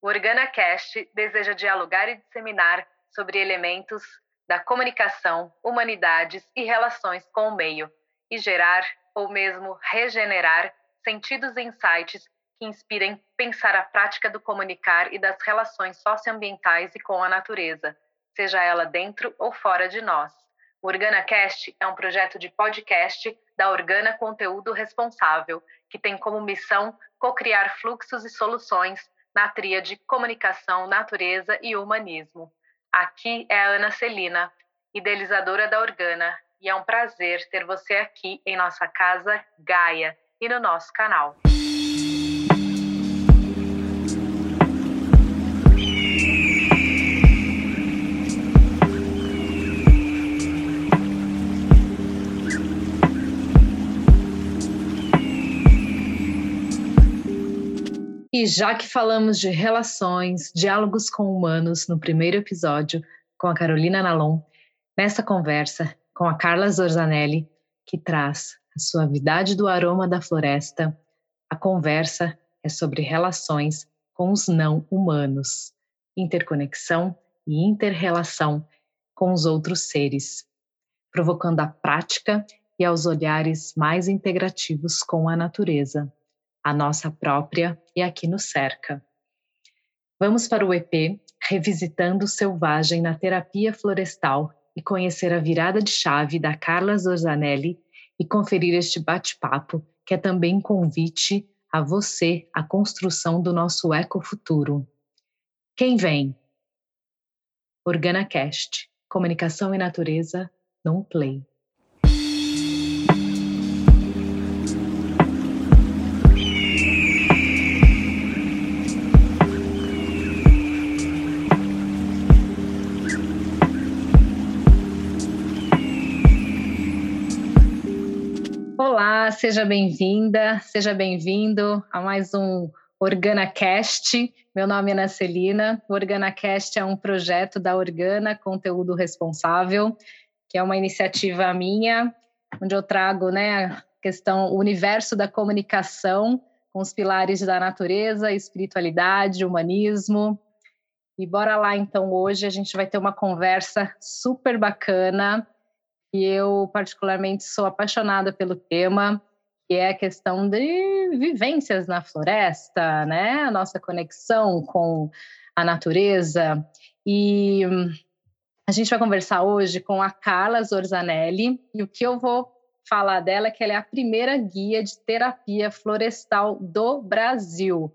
O OrganaCast deseja dialogar e disseminar sobre elementos da comunicação, humanidades e relações com o meio, e gerar, ou mesmo regenerar, sentidos e insights que inspirem pensar a prática do comunicar e das relações socioambientais e com a natureza, seja ela dentro ou fora de nós. O OrganaCast é um projeto de podcast da Organa Conteúdo Responsável, que tem como missão co-criar fluxos e soluções na tríade comunicação, natureza e humanismo. Aqui é a Ana Celina, idealizadora da Organa, e é um prazer ter você aqui em nossa casa Gaia e no nosso canal. E já que falamos de relações, diálogos com humanos no primeiro episódio com a Carolina Nalon, nessa conversa com a Carla Zorzanelli, que traz a suavidade do aroma da floresta, a conversa é sobre relações com os não humanos, interconexão e interrelação com os outros seres, provocando a prática e aos olhares mais integrativos com a natureza a nossa própria e aqui no cerca. Vamos para o EP Revisitando Selvagem na Terapia Florestal e conhecer a virada de chave da Carla Zorzanelli e conferir este bate-papo, que é também convite a você à construção do nosso ecofuturo. Quem vem? OrganaCast, Comunicação e Natureza, num play. Olá, seja bem-vinda, seja bem-vindo a mais um OrganaCast. Meu nome é Ana Celina. O OrganaCast é um projeto da Organa Conteúdo Responsável, que é uma iniciativa minha, onde eu trago né, a questão, o universo da comunicação com os pilares da natureza, espiritualidade, humanismo. E bora lá, então, hoje a gente vai ter uma conversa super bacana e eu particularmente sou apaixonada pelo tema, que é a questão de vivências na floresta, né? A nossa conexão com a natureza. E a gente vai conversar hoje com a Carla Zorzanelli, e o que eu vou falar dela é que ela é a primeira guia de terapia florestal do Brasil.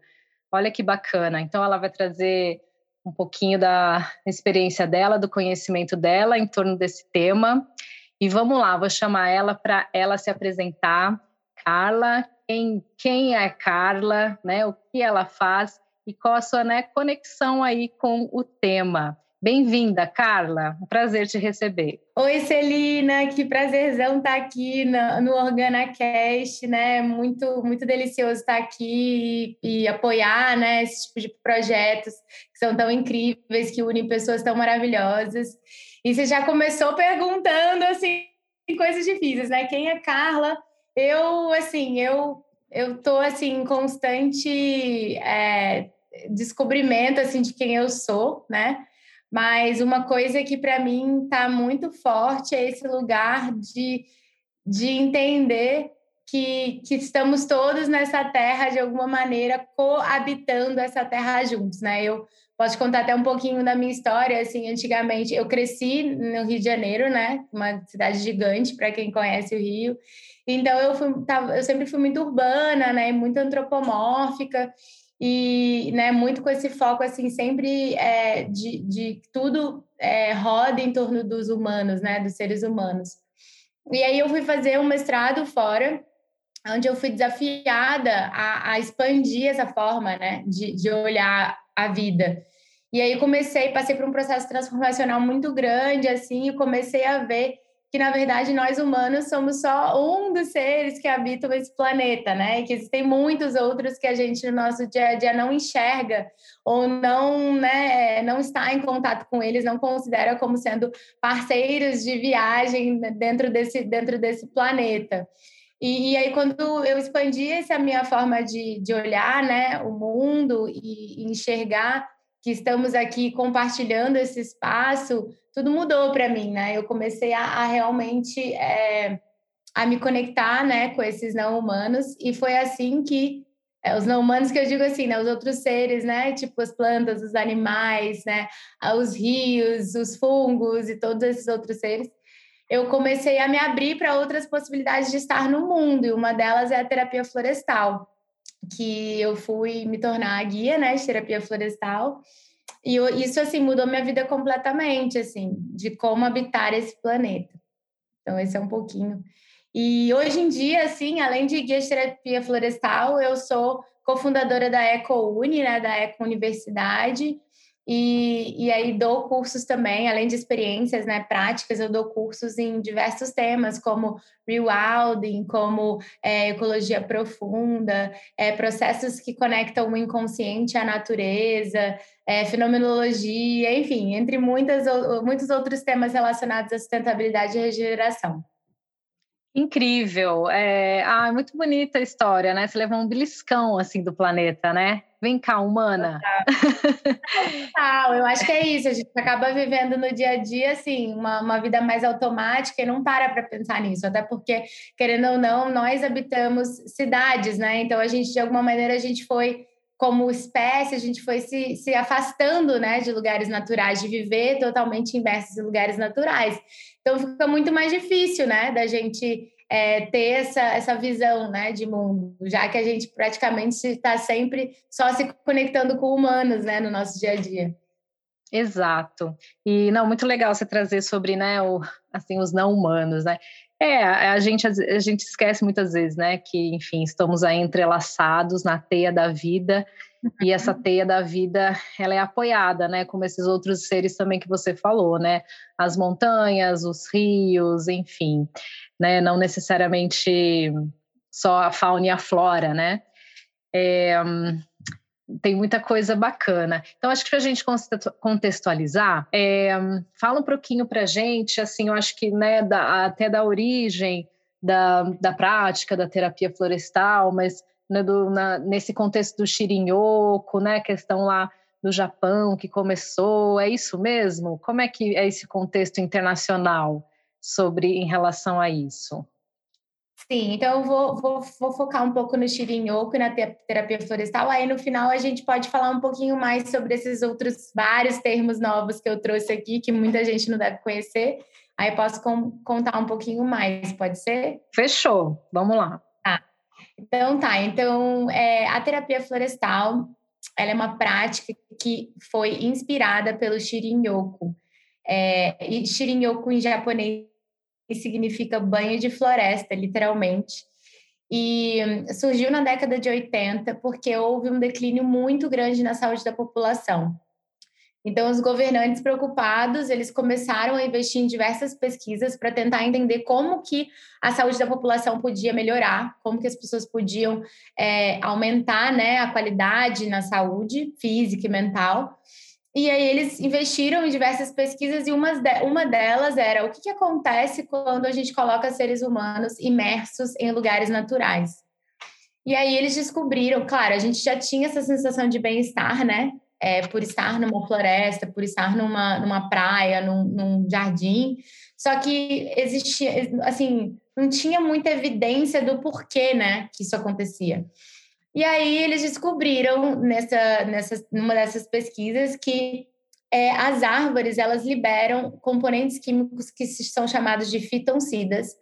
Olha que bacana. Então ela vai trazer um pouquinho da experiência dela, do conhecimento dela em torno desse tema. E vamos lá, vou chamar ela para ela se apresentar. Carla, quem, quem é Carla, né? O que ela faz e qual a sua né, conexão aí com o tema. Bem-vinda, Carla. Um prazer te receber. Oi, Celina, que prazerzão estar aqui no, OrganaCast, né? Muito, muito delicioso estar aqui e, e, apoiar, né? Esse tipo de projetos que são tão incríveis, que unem pessoas tão maravilhosas. E você já começou perguntando assim coisas difíceis, né? Quem é Carla? Eu, assim, eu eu tô assim em constante é, descobrimento assim de quem eu sou, né? Mas uma coisa que para mim está muito forte é esse lugar de, de entender que, que estamos todos nessa terra de alguma maneira coabitando essa terra juntos, né? Eu Posso contar até um pouquinho da minha história, assim, antigamente eu cresci no Rio de Janeiro, né? Uma cidade gigante para quem conhece o Rio. Então eu fui, tava, eu sempre fui muito urbana, né? Muito antropomórfica e, né? Muito com esse foco assim sempre é, de, de tudo é, roda em torno dos humanos, né? Dos seres humanos. E aí eu fui fazer um mestrado fora onde eu fui desafiada a, a, expandir essa forma né, de, de olhar a vida. E aí comecei, passei por um processo transformacional muito grande, assim, e comecei a ver que, na verdade, nós humanos somos só um dos seres que habitam esse planeta, né? E que existem muitos outros que a gente, no nosso dia a dia, não enxerga ou não, né, não está em contato com eles, não considera como sendo parceiros de viagem dentro desse, dentro desse planeta. E, e, aí, quando eu expandi essa minha forma de, de olhar né, o mundo e, e enxergar que estamos aqui compartilhando esse espaço, tudo mudou para mim, né? Eu comecei a, a realmente é, a me conectar, né, com esses não humanos e foi assim que é, os não humanos que eu digo assim, né, os outros seres, né, tipo as plantas, os animais, né, os rios, os fungos e todos esses outros seres, eu comecei a me abrir para outras possibilidades de estar no mundo, e uma delas é a terapia florestal, que eu fui me tornar a guia, né, de terapia florestal, e eu, isso, assim, mudou minha vida completamente, assim, de como habitar esse planeta. Então, esse é um pouquinho. E hoje em dia, assim, além de guia de terapia florestal, eu sou cofundadora da EcoUni, né, da Eco Universidade, e, e aí dou cursos também, além de experiências né, práticas, eu dou cursos em diversos temas, como rewilding, como é, ecologia profunda, é, processos que conectam o inconsciente à natureza, é, fenomenologia, enfim, entre muitas, muitos outros temas relacionados à sustentabilidade e regeneração. Incrível. É, ah, muito bonita a história, né? Você levou um beliscão assim do planeta, né? Vem cá, humana. Total. Eu acho que é isso. A gente acaba vivendo no dia a dia, assim, uma, uma vida mais automática e não para para pensar nisso. Até porque, querendo ou não, nós habitamos cidades, né? Então, a gente, de alguma maneira, a gente foi como espécie, a gente foi se, se afastando né, de lugares naturais, de viver totalmente imersos em lugares naturais. Então fica muito mais difícil né, da gente é, ter essa, essa visão né, de mundo, já que a gente praticamente está sempre só se conectando com humanos né, no nosso dia a dia. Exato. E não, muito legal você trazer sobre né, o, assim, os não humanos, né? É, a gente, a gente esquece muitas vezes, né, que, enfim, estamos aí entrelaçados na teia da vida e essa teia da vida, ela é apoiada, né, como esses outros seres também que você falou, né, as montanhas, os rios, enfim, né, não necessariamente só a fauna e a flora, né. É, tem muita coisa bacana. Então, acho que para a gente contextualizar, é, fala um pouquinho para a gente, assim, eu acho que né, da, até da origem da, da prática da terapia florestal, mas né, do, na, nesse contexto do Shirin-yoku, né, questão lá do Japão que começou, é isso mesmo? Como é que é esse contexto internacional sobre em relação a isso? Sim, então eu vou, vou, vou focar um pouco no Shirin-yoku e na terapia florestal. Aí no final a gente pode falar um pouquinho mais sobre esses outros vários termos novos que eu trouxe aqui, que muita gente não deve conhecer. Aí posso com, contar um pouquinho mais, pode ser? Fechou, vamos lá. Então tá, então é, a terapia florestal ela é uma prática que foi inspirada pelo Shirin-yoku. É, e Shirin-yoku em japonês significa banho de floresta, literalmente. E surgiu na década de 80 porque houve um declínio muito grande na saúde da população. Então, os governantes preocupados, eles começaram a investir em diversas pesquisas para tentar entender como que a saúde da população podia melhorar, como que as pessoas podiam é, aumentar né, a qualidade na saúde física e mental. E aí eles investiram em diversas pesquisas e uma, de, uma delas era o que, que acontece quando a gente coloca seres humanos imersos em lugares naturais. E aí eles descobriram, claro, a gente já tinha essa sensação de bem-estar, né? É, por estar numa floresta, por estar numa, numa praia, num, num jardim. Só que existia, assim, não tinha muita evidência do porquê, né, que isso acontecia. E aí eles descobriram nessa, nessa numa dessas pesquisas que é, as árvores elas liberam componentes químicos que são chamados de fitoncidas,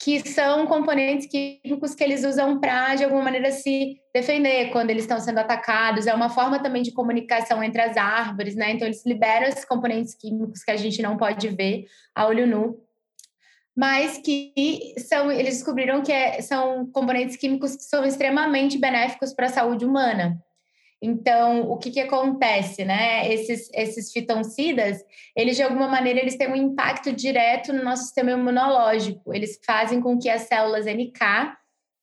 que são componentes químicos que eles usam para de alguma maneira se defender quando eles estão sendo atacados. É uma forma também de comunicação entre as árvores, né? Então eles liberam esses componentes químicos que a gente não pode ver a olho nu mas que são, eles descobriram que é, são componentes químicos que são extremamente benéficos para a saúde humana. Então, o que, que acontece, né? Esses, esses fitoncidas, eles de alguma maneira eles têm um impacto direto no nosso sistema imunológico. Eles fazem com que as células NK,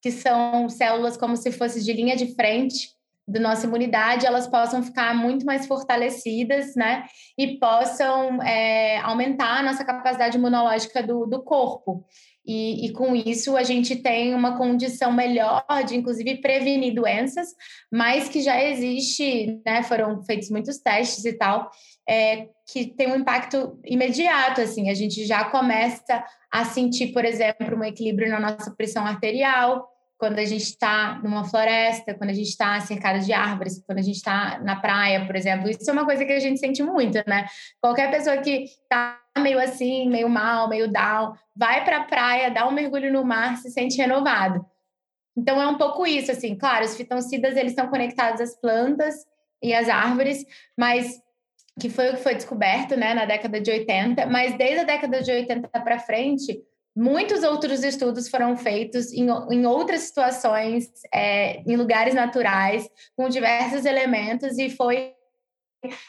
que são células como se fossem de linha de frente, da nossa imunidade, elas possam ficar muito mais fortalecidas, né? E possam é, aumentar a nossa capacidade imunológica do, do corpo. E, e, com isso a gente tem uma condição melhor de, inclusive, prevenir doenças, mas que já existe, né? Foram feitos muitos testes e tal, é, que tem um impacto imediato, assim, a gente já começa a sentir, por exemplo, um equilíbrio na nossa pressão arterial, quando a gente está numa floresta, quando a gente está cercado de árvores, quando a gente está na praia, por exemplo. Isso é uma coisa que a gente sente muito, né? Qualquer pessoa que está meio assim, meio mal, meio down, vai para a praia, dá um mergulho no mar, se sente renovado. Então é um pouco isso, assim. Claro, os fitoncidas eles estão conectados às plantas e às árvores, mas que foi o que foi descoberto, né, na década de 80. Mas desde a década de 80 para frente Muitos outros estudos foram feitos em, em outras situações, é, em lugares naturais, com diversos elementos, e foi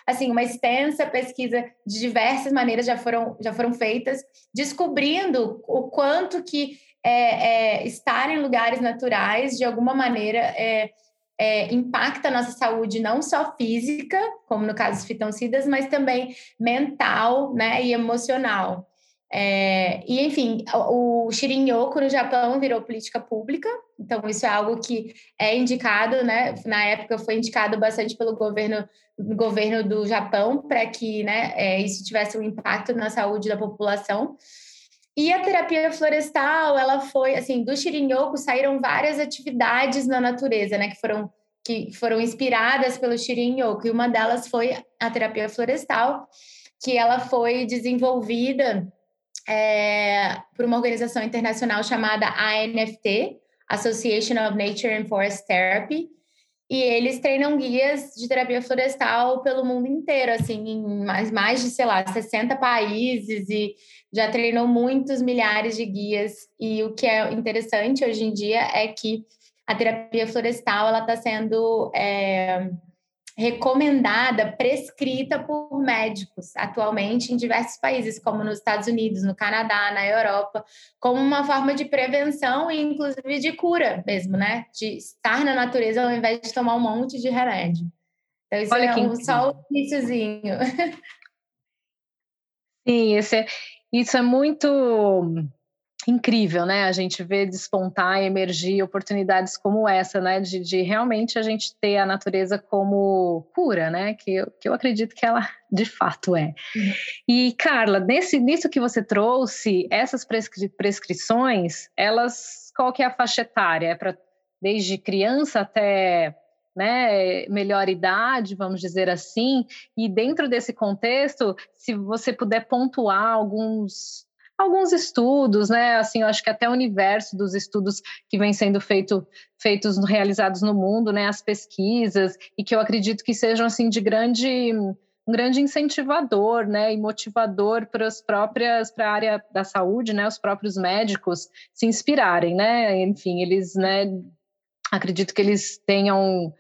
assim uma extensa pesquisa de diversas maneiras já foram já foram feitas, descobrindo o quanto que é, é, estar em lugares naturais de alguma maneira é, é, impacta a nossa saúde não só física, como no caso dos fitoncidas, mas também mental, né, e emocional. É, e, enfim, o, o no Japão virou política pública, então isso é algo que é indicado, né? Na época foi indicado bastante pelo governo, governo do Japão para que né, é, isso tivesse um impacto na saúde da população. E a terapia florestal, ela foi, assim, do Shirin-yoku saíram várias atividades na natureza, né? Que foram, que foram inspiradas pelo Shirin-yoku, e uma delas foi a terapia florestal, que ela foi desenvolvida é, por uma organização internacional chamada ANFT, Association of Nature and Forest Therapy, e eles treinam guias de terapia florestal pelo mundo inteiro, assim, em mais, mais de, sei lá, 60 países, e já treinou muitos milhares de guias. E o que é interessante hoje em dia é que a terapia florestal ela está sendo é, recomendada, prescrita por médicos atualmente em diversos países, como nos Estados Unidos, no Canadá, na Europa, como uma forma de prevenção e inclusive de cura mesmo, né? De estar na natureza ao invés de tomar um monte de remédio. Então, isso Olha é um, só o iníciozinho. Sim, esse é, isso é muito incrível, né? A gente vê despontar e emergir oportunidades como essa, né? De, de, realmente a gente ter a natureza como cura, né? Que eu, que eu acredito que ela de fato é. Uhum. E, Carla, nesse, nisso que você trouxe, essas prescri prescrições, elas, qual que é a faixa etária? É para desde criança até né, melhor idade, vamos dizer assim, e dentro desse contexto, se você puder pontuar alguns alguns estudos, né? Assim, eu acho que até o universo dos estudos que vem sendo feito, feitos, realizados no mundo, né? As pesquisas, e que eu acredito que sejam assim de grande um grande incentivador, né, e motivador para as próprias para a área da saúde, né, os próprios médicos se inspirarem, né, enfim, eles, né, acredito que eles tenham,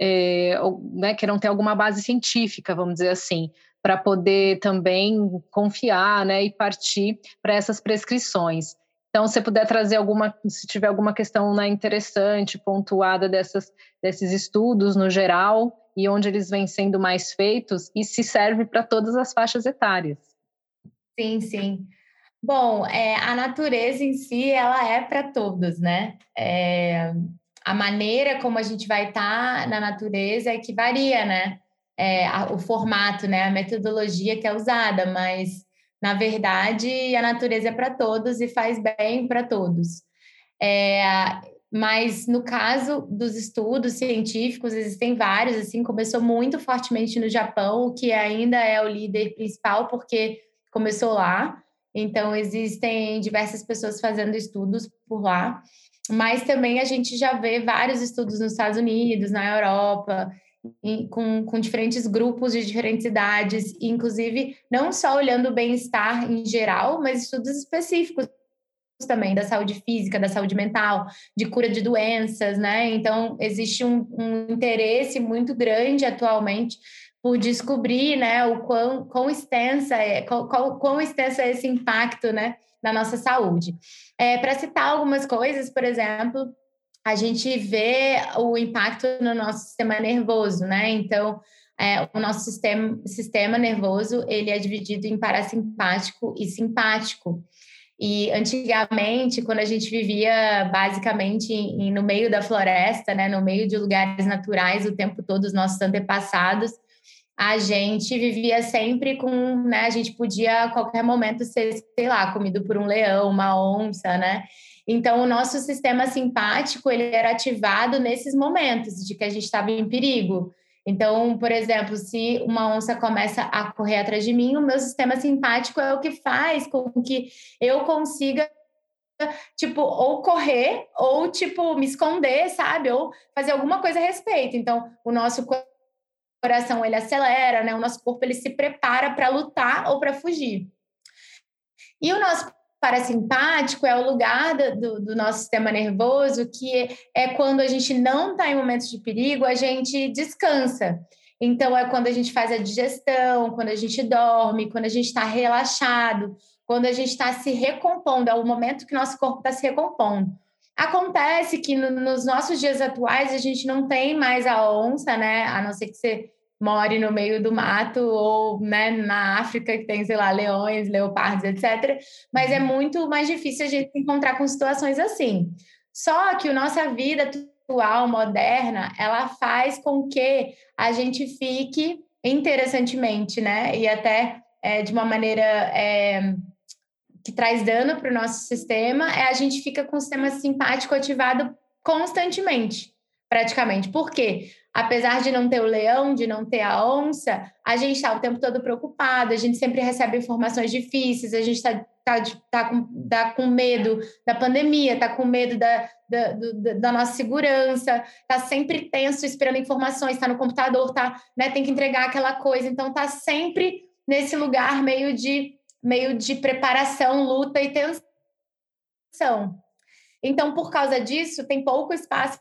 é, né, queiram ter alguma base científica, vamos dizer assim, para poder também confiar né, e partir para essas prescrições. Então, se puder trazer alguma, se tiver alguma questão né, interessante, pontuada dessas, desses estudos no geral e onde eles vêm sendo mais feitos e se serve para todas as faixas etárias. Sim, sim. Bom, é, a natureza em si, ela é para todos, né? É, a maneira como a gente vai estar tá na natureza é que varia, né? É, a, o formato, né, a metodologia que é usada, mas na verdade a natureza é para todos e faz bem para todos. É, mas no caso dos estudos científicos, existem vários, assim, começou muito fortemente no Japão, que ainda é o líder principal, porque começou lá. Então, existem diversas pessoas fazendo estudos por lá. Mas também a gente já vê vários estudos nos Estados Unidos, na Europa, com, com diferentes grupos de diferentes idades, inclusive não só olhando o bem-estar em geral, mas estudos específicos também da saúde física, da saúde mental, de cura de doenças, né? Então existe um, um interesse muito grande atualmente por descobrir, né, o quão, quão extensa é, qual, qual, quão extenso é esse impacto, né, na nossa saúde. É, Para citar algumas coisas, por exemplo, a gente vê o impacto no nosso sistema nervoso, né? Então, é, o nosso sistema, sistema nervoso ele é dividido em parasimpático e simpático. E antigamente, quando a gente vivia basicamente em, no meio da floresta, né, no meio de lugares naturais o tempo todo, os nossos antepassados, a gente vivia sempre com, né, a gente podia a qualquer momento ser, sei lá, comido por um leão, uma onça, né? Então, o nosso sistema simpático, ele era ativado nesses momentos de que a gente estava em perigo. Então, por exemplo, se uma onça começa a correr atrás de mim, o meu sistema simpático é o que faz com que eu consiga tipo, ou correr, ou, tipo, me esconder, sabe? Ou fazer alguma coisa a respeito. Então, o nosso coração, ele acelera, né? O nosso corpo, ele se prepara para lutar ou para fugir. E o nosso parasimpático é o lugar do, do, nosso sistema nervoso que é quando a gente não está em momentos de perigo, a gente descansa. Então, é quando a gente faz a digestão, quando a gente dorme, quando a gente está relaxado, quando a gente está se recompondo, é o momento que nosso corpo está se recompondo. Acontece que no, nos nossos dias atuais a gente não tem mais a onça, né? A não ser que você more no meio do mato ou né, na África que tem, sei lá, leões, leopardos, etc. Mas é uhum. muito mais difícil a gente se encontrar com situações assim. Só que a nossa vida atual, moderna, ela faz com que a gente fique interessantemente, né? E até é, de uma maneira é, que traz dano para o nosso sistema, é a gente fica com o sistema simpático ativado constantemente, praticamente. Por quê? Apesar de não ter o leão, de não ter a onça, a gente está o tempo todo preocupado, a gente sempre recebe informações difíceis, a gente está tá, tá com, tá com medo da pandemia, está com medo da, da, do, da nossa segurança, está sempre tenso, esperando informações, está no computador, tá, né, tem que entregar aquela coisa, então está sempre nesse lugar meio de, meio de preparação, luta e tensão. Então, por causa disso, tem pouco espaço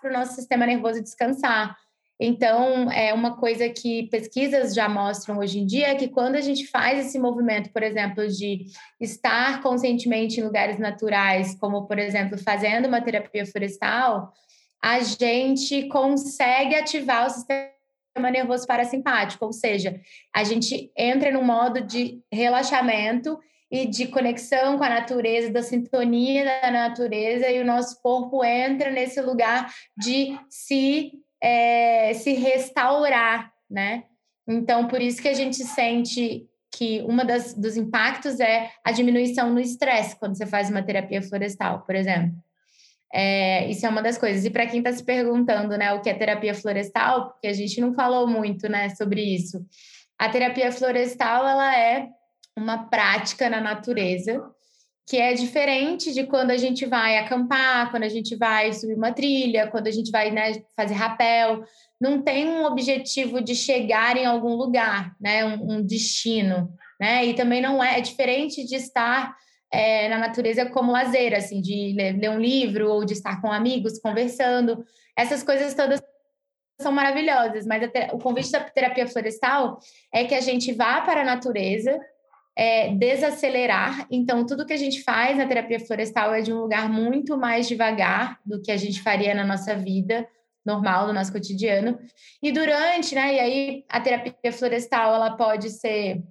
para o nosso sistema nervoso descansar. Então, é uma coisa que pesquisas já mostram hoje em dia que quando a gente faz esse movimento, por exemplo, de estar conscientemente em lugares naturais, como, por exemplo, fazendo uma terapia florestal, a gente consegue ativar o sistema nervoso parasimpático, ou seja, a gente entra num modo de relaxamento e de conexão com a natureza, da sintonia da natureza, e o nosso corpo entra nesse lugar de se, é, se restaurar, né? Então, por isso que a gente sente que uma das dos impactos é a diminuição no estresse quando você faz uma terapia florestal, por exemplo. É, isso é uma das coisas. E para quem está se perguntando, né, o que é terapia florestal, porque a gente não falou muito, né, sobre isso. A terapia florestal ela é uma prática na natureza que é diferente de quando a gente vai acampar, quando a gente vai subir uma trilha, quando a gente vai né, fazer rapel. Não tem um objetivo de chegar em algum lugar, né, um, um destino, né? E também não é, é diferente de estar é, na natureza como lazer, assim, de ler, ler um livro ou de estar com amigos conversando. Essas coisas todas são maravilhosas, mas o convite da terapia florestal é que a gente vá para a natureza, é, desacelerar. Então, tudo que a gente faz na terapia florestal é de um lugar muito mais devagar do que a gente faria na nossa vida normal, no nosso cotidiano. E durante, né? E aí, a terapia florestal, ela pode ser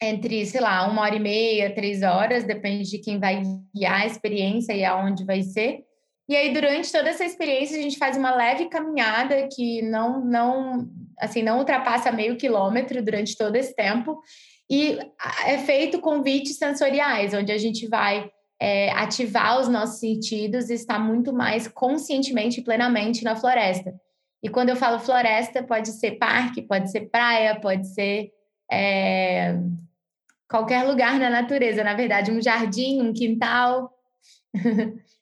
entre, sei lá, uma hora e meia, três horas, depende de quem vai guiar a experiência e aonde vai ser. E aí, durante toda essa experiência, a gente faz uma leve caminhada que não, não, assim, não ultrapassa meio quilômetro durante todo esse tempo. E é feito convites sensoriais, onde a gente vai é, ativar os nossos sentidos e estar muito mais conscientemente e plenamente na floresta. E quando eu falo floresta, pode ser parque, pode ser praia, pode ser é, qualquer lugar na natureza, na verdade, um jardim, um quintal.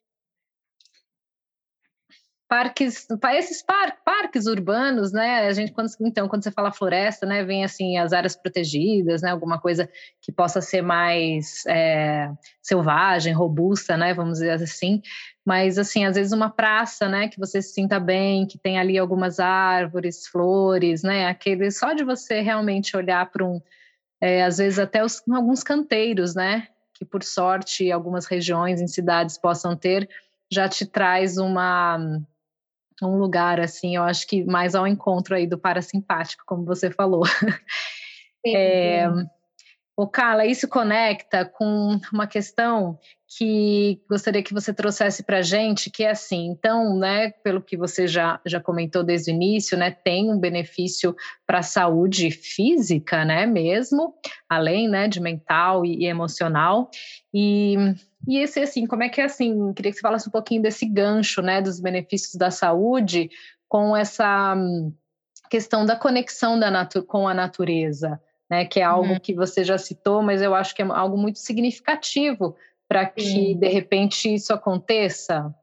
parques, esses par, parques urbanos, né? A gente quando então quando você fala floresta, né, vem assim as áreas protegidas, né? Alguma coisa que possa ser mais é, selvagem, robusta, né? Vamos dizer assim. Mas assim, às vezes uma praça, né? Que você se sinta bem, que tem ali algumas árvores, flores, né? Aquele só de você realmente olhar para um, é, às vezes até os, alguns canteiros, né? Que por sorte algumas regiões em cidades possam ter já te traz uma um lugar assim, eu acho que mais ao encontro aí do parasimpático, como você falou. Sim, é, O Carla, isso conecta com uma questão que gostaria que você trouxesse para a gente, que é assim, então, né, pelo que você já, já comentou desde o início, né, tem um benefício para a saúde física, né, mesmo, além, né, de mental e, e emocional, e, e esse, assim, como é que é assim, queria que você falasse um pouquinho desse gancho, né, dos benefícios da saúde com essa hum, questão da conexão da com a natureza, né, que é algo uhum. que você já citou, mas eu acho que é algo muito significativo para que de repente isso aconteça?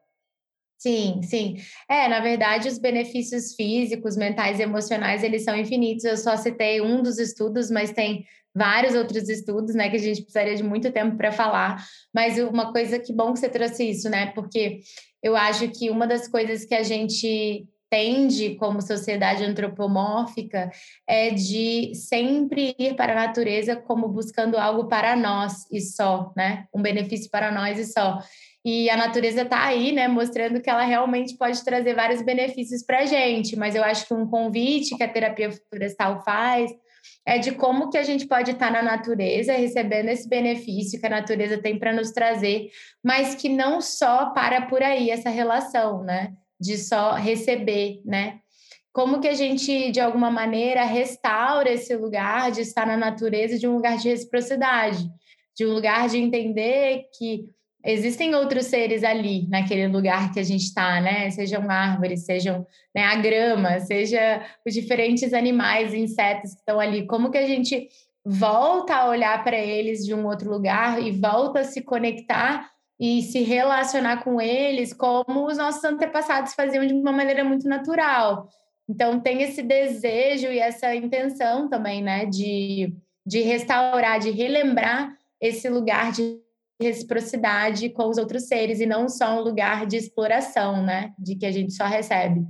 Sim, sim. É, na verdade, os benefícios físicos, mentais e emocionais, eles são infinitos. Eu só citei um dos estudos, mas tem vários outros estudos, né, que a gente precisaria de muito tempo para falar. Mas uma coisa que bom que você trouxe isso, né? Porque eu acho que uma das coisas que a gente tende como sociedade antropomórfica é de sempre ir para a natureza como buscando algo para nós e só, né? Um benefício para nós e só. E a natureza está aí, né, mostrando que ela realmente pode trazer vários benefícios para a gente. Mas eu acho que um convite que a terapia florestal faz é de como que a gente pode estar na natureza, recebendo esse benefício que a natureza tem para nos trazer, mas que não só para por aí essa relação, né? de só receber, né? Como que a gente, de alguma maneira, restaura esse lugar de estar na natureza de um lugar de reciprocidade, de um lugar de entender que existem outros seres ali, naquele lugar que a gente está, né? Sejam árvores, sejam né, a grama, seja os diferentes animais, insetos que estão ali. Como que a gente volta a olhar para eles de um outro lugar e volta a se conectar e se relacionar com eles como os nossos antepassados faziam de uma maneira muito natural. Então, tem esse desejo e essa intenção também, né, de, de restaurar, de relembrar esse lugar de reciprocidade com os outros seres e não só um lugar de exploração, né, de que a gente só recebe.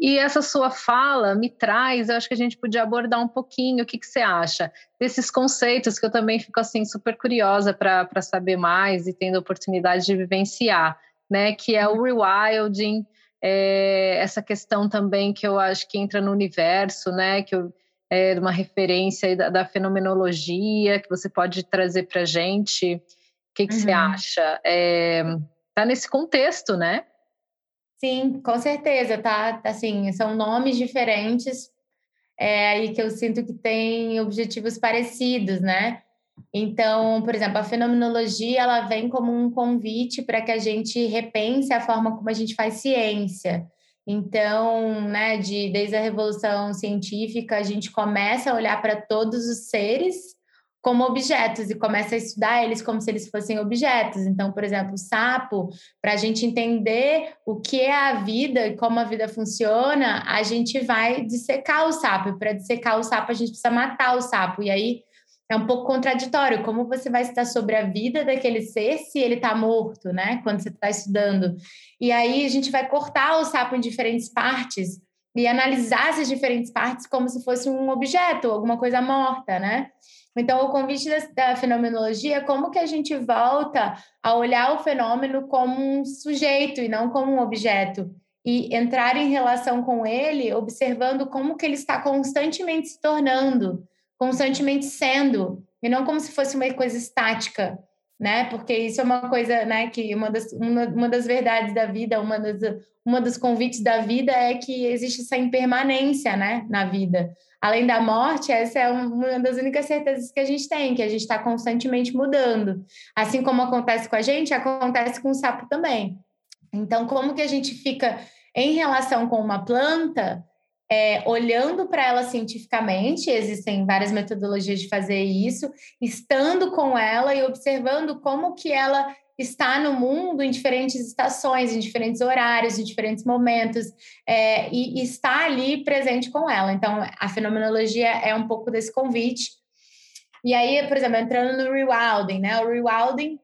E essa sua fala me traz, eu acho que a gente podia abordar um pouquinho, o que, que você acha desses conceitos que eu também fico assim super curiosa para saber mais e tendo a oportunidade de vivenciar, né? Que é o uhum. rewilding, é, essa questão também que eu acho que entra no universo, né? Que eu, é uma referência da, da fenomenologia que você pode trazer para gente. O que, que uhum. você acha? É, tá nesse contexto, né? Sim, com certeza, tá? Assim, são nomes diferentes, é aí que eu sinto que tem objetivos parecidos, né? Então, por exemplo, a fenomenologia ela vem como um convite para que a gente repense a forma como a gente faz ciência. Então, né, de, desde a revolução científica, a gente começa a olhar para todos os seres como objetos e começa a estudar eles como se eles fossem objetos. Então, por exemplo, o sapo, para a gente entender o que é a vida e como a vida funciona, a gente vai dissecar o sapo. Para dissecar o sapo, a gente precisa matar o sapo. E aí é um pouco contraditório. Como você vai estudar sobre a vida daquele ser se ele está morto, né? Quando você está estudando. E aí a gente vai cortar o sapo em diferentes partes e analisar essas diferentes partes como se fosse um objeto, alguma coisa morta, né? Então, o convite da, da, fenomenologia é como que a gente volta a olhar o fenômeno como um sujeito e não como um objeto. E entrar em relação com ele, observando como que ele está constantemente se tornando, constantemente sendo, e não como se fosse uma coisa estática, né? Porque isso é uma coisa, né, que uma das, uma, uma das verdades da vida, uma das, uma dos convites da vida é que existe essa impermanência, né, na vida além da morte, essa é uma das únicas certezas que a gente tem, que a gente está constantemente mudando. Assim como acontece com a gente, acontece com o sapo também. Então, como que a gente fica em relação com uma planta, é, olhando para ela cientificamente, existem várias metodologias de fazer isso, estando com ela e observando como que ela está no mundo em diferentes estações, em diferentes horários, em diferentes momentos, é, e, e está ali presente com ela. Então, a fenomenologia é um pouco desse convite. E aí, por exemplo, entrando no rewilding, né? O rewilding,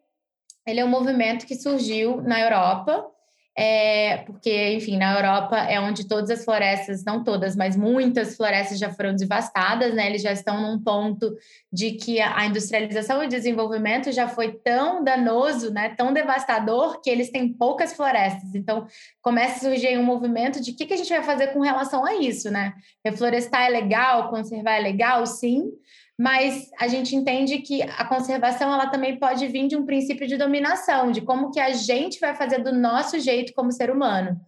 ele é um movimento que surgiu na Europa, é, porque, enfim, na Europa é onde todas as florestas, não todas, mas muitas florestas já foram devastadas, né? Eles já estão num ponto de que a industrialização e desenvolvimento já foi tão danoso, né? Tão devastador que eles têm poucas florestas. Então, começa a surgir um movimento de o que, que a gente vai fazer com relação a isso, né? Reflorestar é legal, conservar é legal, sim, mas a gente entende que a conservação ela também pode vir de um princípio de dominação, de como que a gente vai fazer do nosso jeito como ser humano.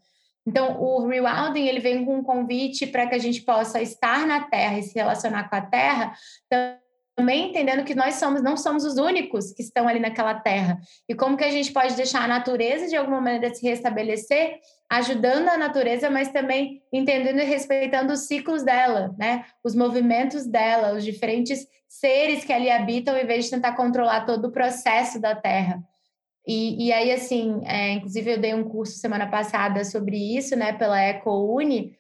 Então, o rewilding ele vem com um convite para que a gente possa estar na Terra e se relacionar com a Terra, também entendendo que nós somos não somos os únicos que estão ali naquela Terra e como que a gente pode deixar a natureza de alguma maneira se restabelecer, ajudando a natureza, mas também entendendo e respeitando os ciclos dela, né? Os movimentos dela, os diferentes seres que ali habitam, em vez de tentar controlar todo o processo da Terra. E, e aí, assim, é, inclusive eu dei um curso semana passada sobre isso, né, pela EcoUni,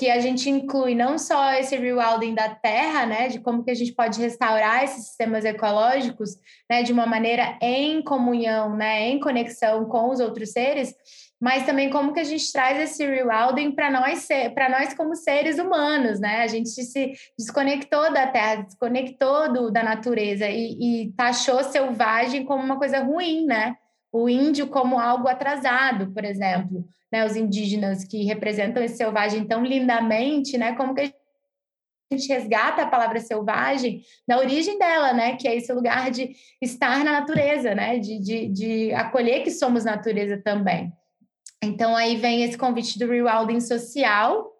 que a gente inclui não só esse rewilding da terra, né, de como que a gente pode restaurar esses sistemas ecológicos, né, de uma maneira em comunhão, né, em conexão com os outros seres, mas também como que a gente traz esse rewilding para nós para nós como seres humanos, né? A gente se desconectou da terra, desconectou do, da natureza e, e taxou selvagem como uma coisa ruim, né? o índio como algo atrasado, por exemplo, né? Os indígenas que representam esse selvagem tão lindamente, né? Como que a gente resgata a palavra selvagem na origem dela, né? Que é esse lugar de estar na natureza, né? De, de, de acolher que somos natureza também. Então aí vem esse convite do rewilding social,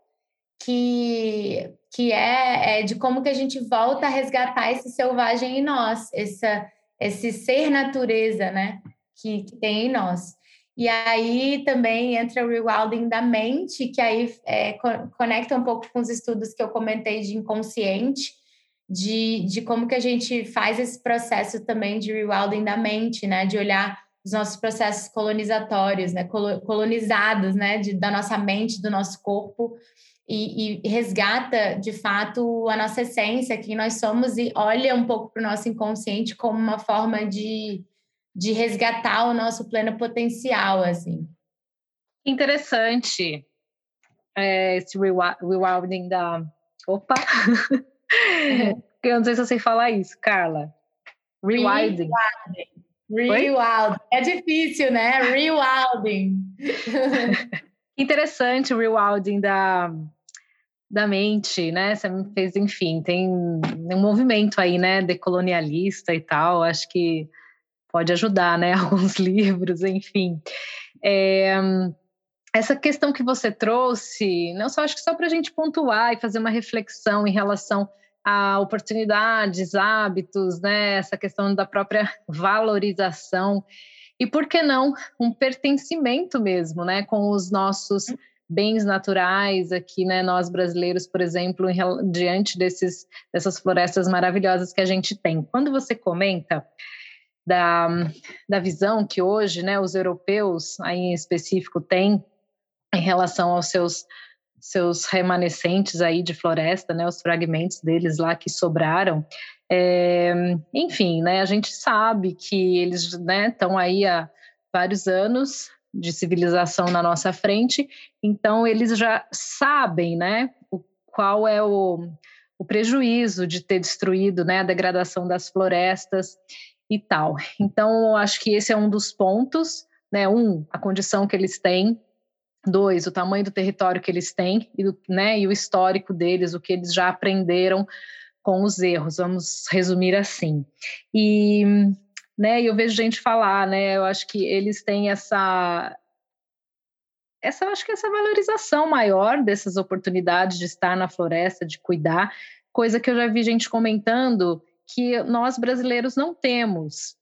que, que é, é, de como que a gente volta a resgatar esse selvagem em nós, essa, esse ser natureza, né? que, que tem em nós. E aí também entra o rewilding da mente, que aí é, conecta um pouco com os estudos que eu comentei de inconsciente, de, de como que a gente faz esse processo também de rewilding da mente, né? De olhar os nossos processos colonizatórios, né? Colonizados, né? De, da nossa mente, do nosso corpo, e, e, resgata de fato a nossa essência, quem nós somos, e olha um pouco para o nosso inconsciente como uma forma de de resgatar o nosso pleno potencial, assim. Interessante é, esse rewilding da... Opa! eu não sei se eu sei falar isso, Carla. Rewilding. Rewilding. É difícil, né? Rewilding. Interessante o rewilding da, da mente, né? Você me fez, enfim, tem um movimento aí, né, decolonialista e tal. Acho que pode ajudar, né? Alguns livros, enfim. É, essa questão que você trouxe, não só acho que só para a gente pontuar e fazer uma reflexão em relação a oportunidades, hábitos, né? Essa questão da própria valorização e por que não um pertencimento mesmo, né? Com os nossos bens naturais aqui, né? Nós brasileiros, por exemplo, diante desses dessas florestas maravilhosas que a gente tem. Quando você comenta da, da visão que hoje né, os europeus, aí em específico, têm em relação aos seus seus remanescentes aí de floresta, né, os fragmentos deles lá que sobraram. É, enfim, né, a gente sabe que eles estão né, aí há vários anos de civilização na nossa frente, então eles já sabem né, o, qual é o, o prejuízo de ter destruído né, a degradação das florestas e tal. Então, acho que esse é um dos pontos, né? Um, a condição que eles têm. Dois, o tamanho do território que eles têm e, né, e o histórico deles, o que eles já aprenderam com os erros, vamos resumir assim. E né, eu vejo gente falar, né, eu acho que eles têm essa essa acho que essa valorização maior dessas oportunidades de estar na floresta, de cuidar, coisa que eu já vi gente comentando que nós brasileiros não temos,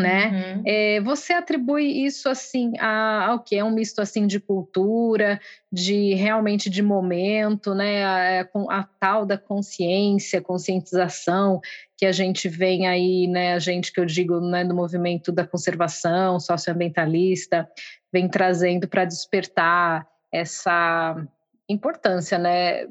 né? Uhum. É, você atribui isso assim a, ao que é um misto assim de cultura, de realmente de momento, né? A, a, tal da consciência, conscientização que a gente vem aí, né? A gente que eu digo, né? Do movimento da conservação socioambientalista vem trazendo para despertar essa importância, né?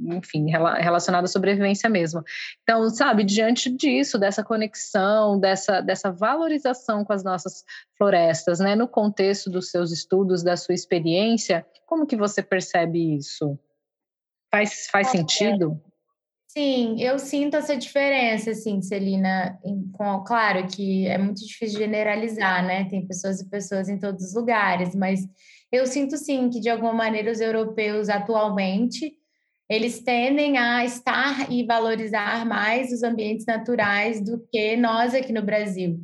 Enfim, relacionada à sobrevivência mesmo. Então, sabe, diante disso, dessa conexão, dessa, dessa valorização com as nossas florestas, né? No contexto dos seus estudos, da sua experiência, como que você percebe isso? Faz, faz sentido? Sim, eu sinto essa diferença, assim, Celina. Claro que é muito difícil generalizar, né? Tem pessoas e pessoas em todos os lugares, mas eu sinto sim que, de alguma maneira, os europeus atualmente eles tendem a estar e valorizar mais os ambientes naturais do que nós aqui no Brasil.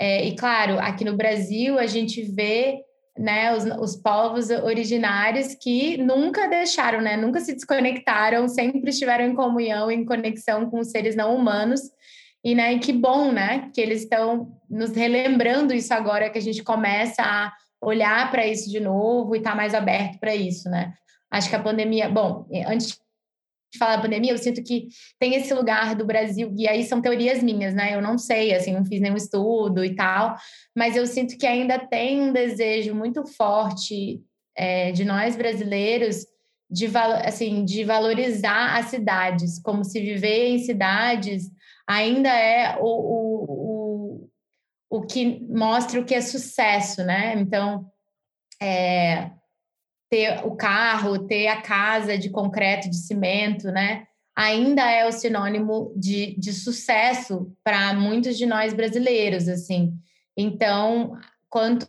É, e claro, aqui no Brasil a gente vê né, os, os povos originários que nunca deixaram, né, nunca se desconectaram, sempre estiveram em comunhão, em conexão com os seres não humanos. E, né, e que bom, né, que eles estão nos relembrando isso agora que a gente começa a olhar para isso de novo e estar tá mais aberto para isso, né? Acho que a pandemia, bom, antes de falar da pandemia, eu sinto que tem esse lugar do Brasil, e aí são teorias minhas, né? Eu não sei, assim, não fiz nenhum estudo e tal, mas eu sinto que ainda tem um desejo muito forte é, de nós brasileiros de, assim, de valorizar as cidades, como se viver em cidades ainda é o, o, o, o que mostra o que é sucesso, né? Então, é, ter o carro, ter a casa de concreto, de cimento, né? Ainda é o sinônimo de, de sucesso para muitos de nós brasileiros, assim. Então, quanto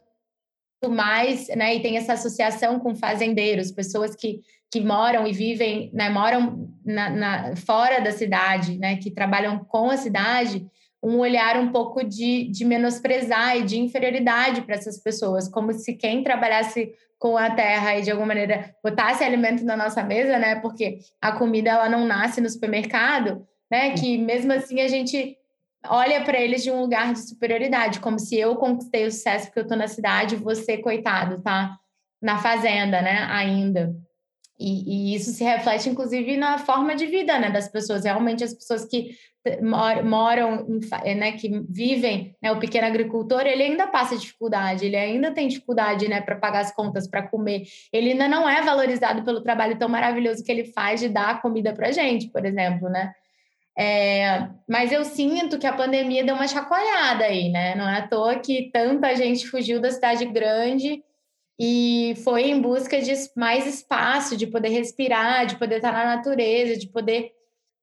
mais, né? E tem essa associação com fazendeiros, pessoas que, que moram e vivem, né? Moram na, na, fora da cidade, né? Que trabalham com a cidade, um olhar um pouco de, de menosprezar e de inferioridade para essas pessoas, como se quem trabalhasse com a terra e de alguma maneira botasse alimento na nossa mesa, né? Porque a comida ela não nasce no supermercado, né? Que mesmo assim a gente olha para eles de um lugar de superioridade, como se eu conquistei o sucesso porque eu estou na cidade, você coitado, tá na fazenda, né? Ainda. E, e, isso se reflete, inclusive, na forma de vida né, das pessoas. Realmente, as pessoas que moram, em, né, que vivem, né, o pequeno agricultor, ele ainda passa dificuldade, ele ainda tem dificuldade né, para pagar as contas, para comer. Ele ainda não é valorizado pelo trabalho tão maravilhoso que ele faz de dar comida para a gente, por exemplo, né? É, mas eu sinto que a pandemia deu uma chacoalhada aí, né? Não é à toa que tanta gente fugiu da cidade grande e foi em busca de mais espaço, de poder respirar, de poder estar na natureza, de poder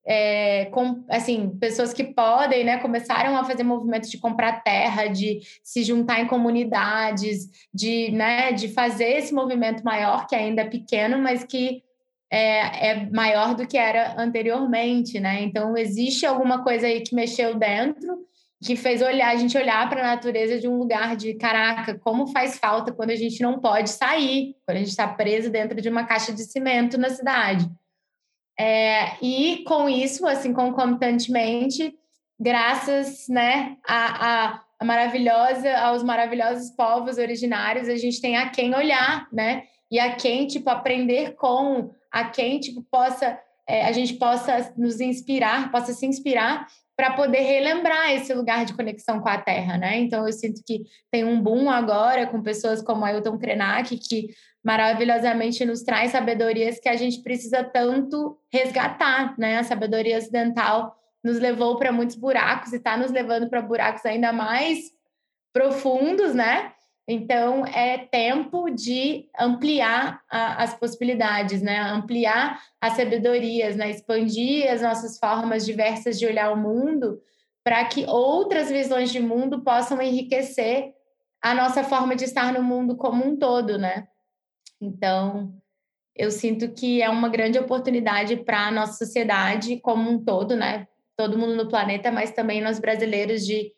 é, com, assim, pessoas que podem, né, começaram a fazer movimentos de comprar terra, de se juntar em comunidades, de, né, de fazer esse movimento maior, que ainda é pequeno, mas que é, é maior do que era anteriormente, né? Então, existe alguma coisa aí que mexeu dentro que fez olhar a gente olhar para a natureza de um lugar de caraca, como faz falta quando a gente não pode sair, quando a gente está preso dentro de uma caixa de cimento na cidade. É, e com isso, assim, concomitantemente, graças né, a, a, a, maravilhosa, aos maravilhosos povos originários, a gente tem a quem olhar, né? E a quem, tipo, aprender com, a quem, tipo, possa, é, a gente possa nos inspirar, possa se inspirar para poder relembrar esse lugar de conexão com a Terra, né? Então eu sinto que tem um boom agora com pessoas como Ailton Krenak que maravilhosamente nos traz sabedorias que a gente precisa tanto resgatar, né? A sabedoria ocidental nos levou para muitos buracos e está nos levando para buracos ainda mais profundos, né? Então, é tempo de ampliar a, as possibilidades, né? ampliar as sabedorias, né? expandir as nossas formas diversas de olhar o mundo para que outras visões de mundo possam enriquecer a nossa forma de estar no mundo como um todo, né? Então, eu sinto que é uma grande oportunidade para a nossa sociedade como um todo, né? Todo mundo no planeta, mas também nós brasileiros de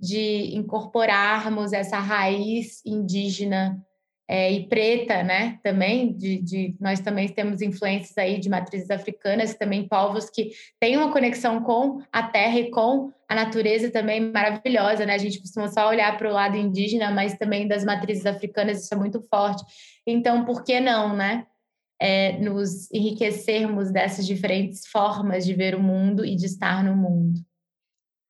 de incorporarmos essa raiz indígena é, e preta, né? Também de, de, nós também temos influências aí de matrizes africanas, também povos que têm uma conexão com a terra e com a natureza também maravilhosa, né? A gente costuma só olhar para o lado indígena, mas também das matrizes africanas isso é muito forte. Então, por que não, né? É, nos enriquecermos dessas diferentes formas de ver o mundo e de estar no mundo.